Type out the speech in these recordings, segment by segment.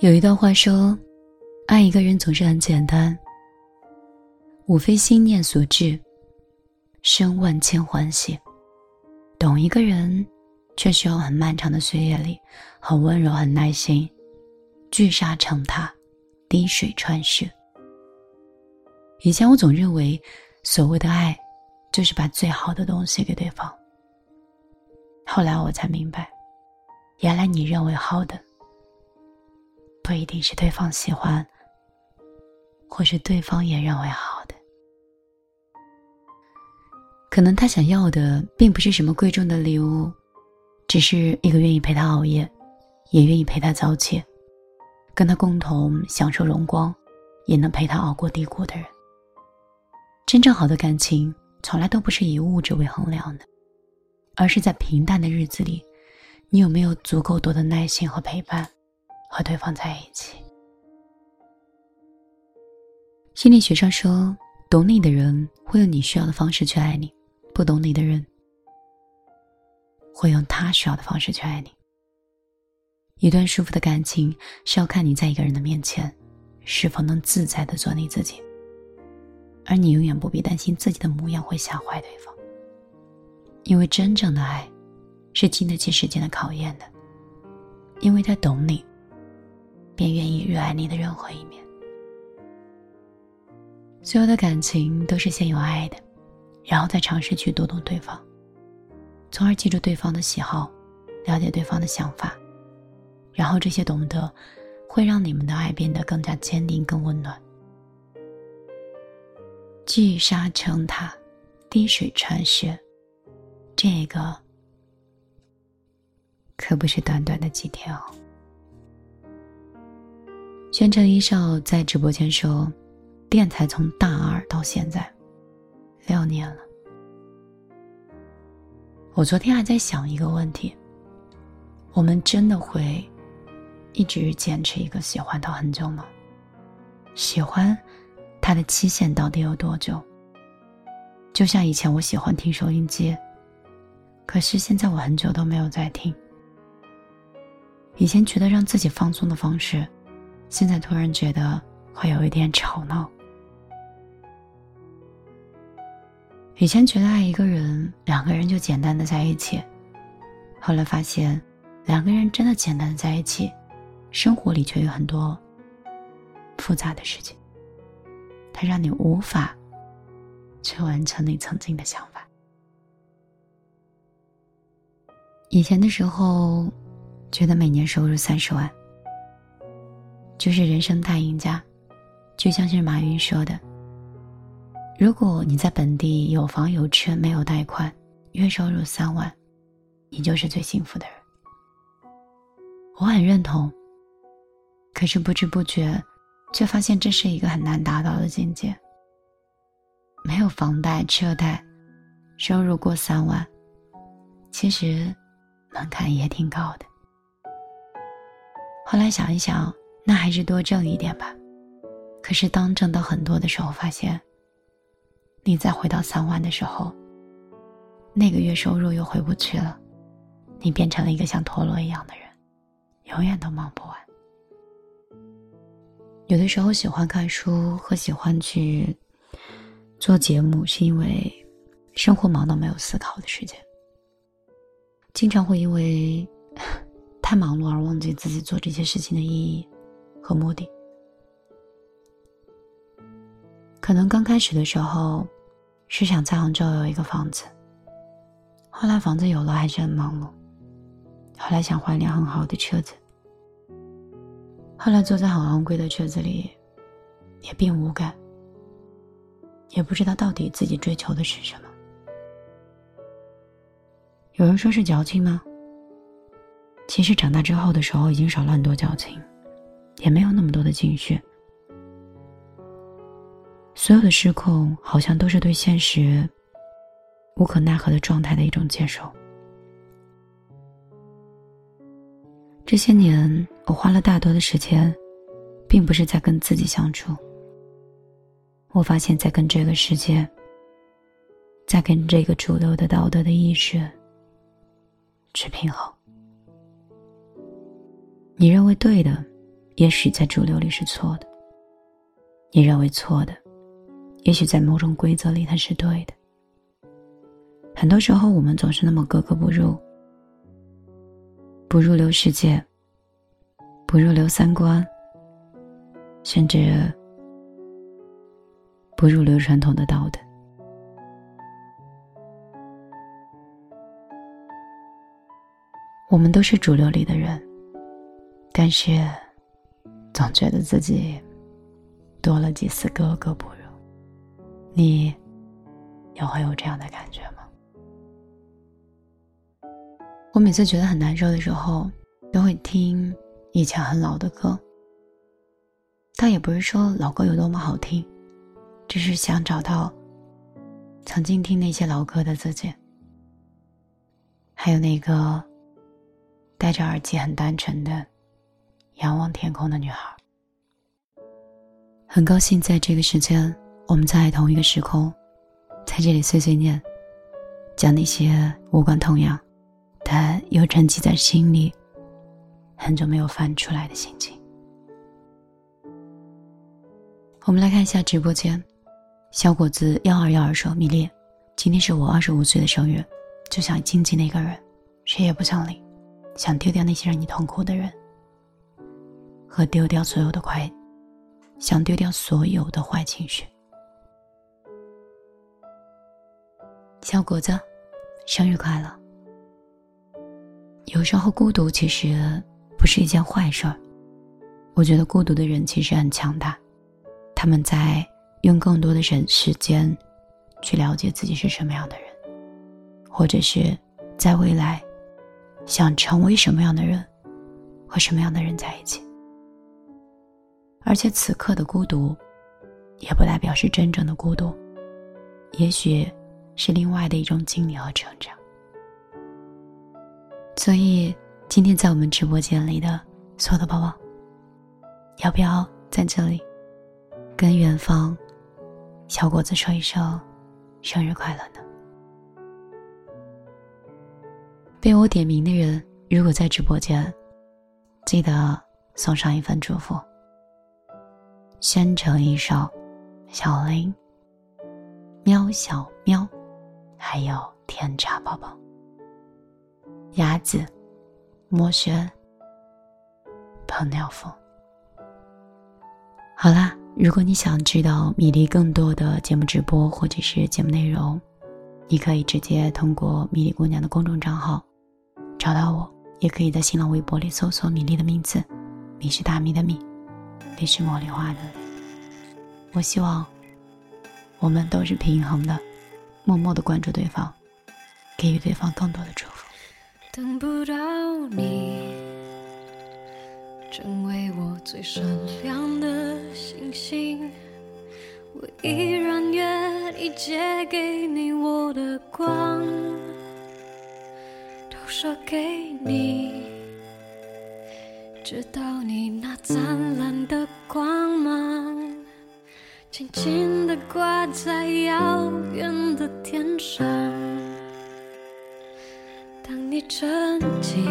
有一段话说：“爱一个人总是很简单，无非心念所致，生万千欢喜。懂一个人，却需要很漫长的岁月里，很温柔，很耐心，聚沙成塔，滴水穿石。以前我总认为，所谓的爱，就是把最好的东西给对方。后来我才明白，原来你认为好的。”不一定是对方喜欢，或是对方也认为好的。可能他想要的并不是什么贵重的礼物，只是一个愿意陪他熬夜，也愿意陪他早起，跟他共同享受荣光，也能陪他熬过低谷的人。真正好的感情，从来都不是以物质为衡量的，而是在平淡的日子里，你有没有足够多的耐心和陪伴。和对方在一起。心理学上说，懂你的人会用你需要的方式去爱你，不懂你的人会用他需要的方式去爱你。一段舒服的感情是要看你在一个人的面前，是否能自在的做你自己，而你永远不必担心自己的模样会吓坏对方，因为真正的爱是经得起时间的考验的，因为他懂你。便愿意热爱你的任何一面。所有的感情都是先有爱的，然后再尝试去读懂对方，从而记住对方的喜好，了解对方的想法，然后这些懂得，会让你们的爱变得更加坚定、更温暖。聚沙成塔，滴水穿石，这个可不是短短的几天哦。宣城一少在直播间说：“电台从大二到现在，六年了。我昨天还在想一个问题：我们真的会一直坚持一个喜欢到很久吗？喜欢，它的期限到底有多久？就像以前我喜欢听收音机，可是现在我很久都没有在听。以前觉得让自己放松的方式。”现在突然觉得会有一点吵闹。以前觉得爱一个人，两个人就简单的在一起，后来发现，两个人真的简单的在一起，生活里却有很多复杂的事情，它让你无法去完成你曾经的想法。以前的时候，觉得每年收入三十万。就是人生大赢家，就像是马云说的：“如果你在本地有房有车没有贷款，月收入三万，你就是最幸福的人。”我很认同。可是不知不觉，却发现这是一个很难达到的境界。没有房贷车贷，收入过三万，其实门槛也挺高的。后来想一想。那还是多挣一点吧。可是当挣到很多的时候，发现，你再回到三万的时候，那个月收入又回不去了，你变成了一个像陀螺一样的人，永远都忙不完。有的时候喜欢看书和喜欢去做节目，是因为生活忙到没有思考的时间，经常会因为 太忙碌而忘记自己做这些事情的意义。和目的，可能刚开始的时候是想在杭州有一个房子，后来房子有了还是很忙碌，后来想换辆很好的车子，后来坐在很昂贵的车子里，也并无感，也不知道到底自己追求的是什么。有人说是矫情吗？其实长大之后的时候，已经少了很多矫情。也没有那么多的情绪，所有的失控好像都是对现实无可奈何的状态的一种接受。这些年，我花了大多的时间，并不是在跟自己相处，我发现，在跟这个世界，在跟这个主流的道德的意识去平衡。你认为对的。也许在主流里是错的，你认为错的，也许在某种规则里它是对的。很多时候，我们总是那么格格不入，不入流世界，不入流三观，甚至不入流传统的道德。我们都是主流里的人，但是总觉得自己多了几丝格格不入。你也会有这样的感觉吗？我每次觉得很难受的时候，都会听以前很老的歌。倒也不是说老歌有多么好听，只是想找到曾经听那些老歌的自己，还有那个。戴着耳机，很单纯的仰望天空的女孩。很高兴在这个时间，我们在同一个时空，在这里碎碎念，讲那些无关痛痒，但又沉积在心里很久没有翻出来的心情。我们来看一下直播间，小果子幺二幺二说：“米粒，今天是我二十五岁的生日，就想静静的一个人，谁也不想理。”想丢掉那些让你痛苦的人，和丢掉所有的坏，想丢掉所有的坏情绪。小果子，生日快乐！有时候孤独其实不是一件坏事儿，我觉得孤独的人其实很强大，他们在用更多的人时间去了解自己是什么样的人，或者是在未来。想成为什么样的人，和什么样的人在一起。而且此刻的孤独，也不代表是真正的孤独，也许是另外的一种经历和成长。所以，今天在我们直播间里的所有的宝宝，要不要在这里跟远方小果子说一声生日快乐呢？被我点名的人，如果在直播间，记得送上一份祝福。宣城一首、小林、喵小喵，还有甜茶宝宝、鸭子、墨轩、彭鸟风。好啦，如果你想知道米粒更多的节目直播或者是节目内容，你可以直接通过米粒姑娘的公众账号。找到我，也可以在新浪微博里搜索“米粒”的名字，“米”是大米的“米”，“你”是茉莉花的。我希望我们都是平衡的，默默的关注对方，给予对方更多的祝福。等不到你，成为我最闪亮的星星，我依然愿意借给你我的光。都说给你，直到你那灿烂的光芒，轻轻地挂在遥远的天上。当你沉浸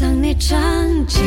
当你站起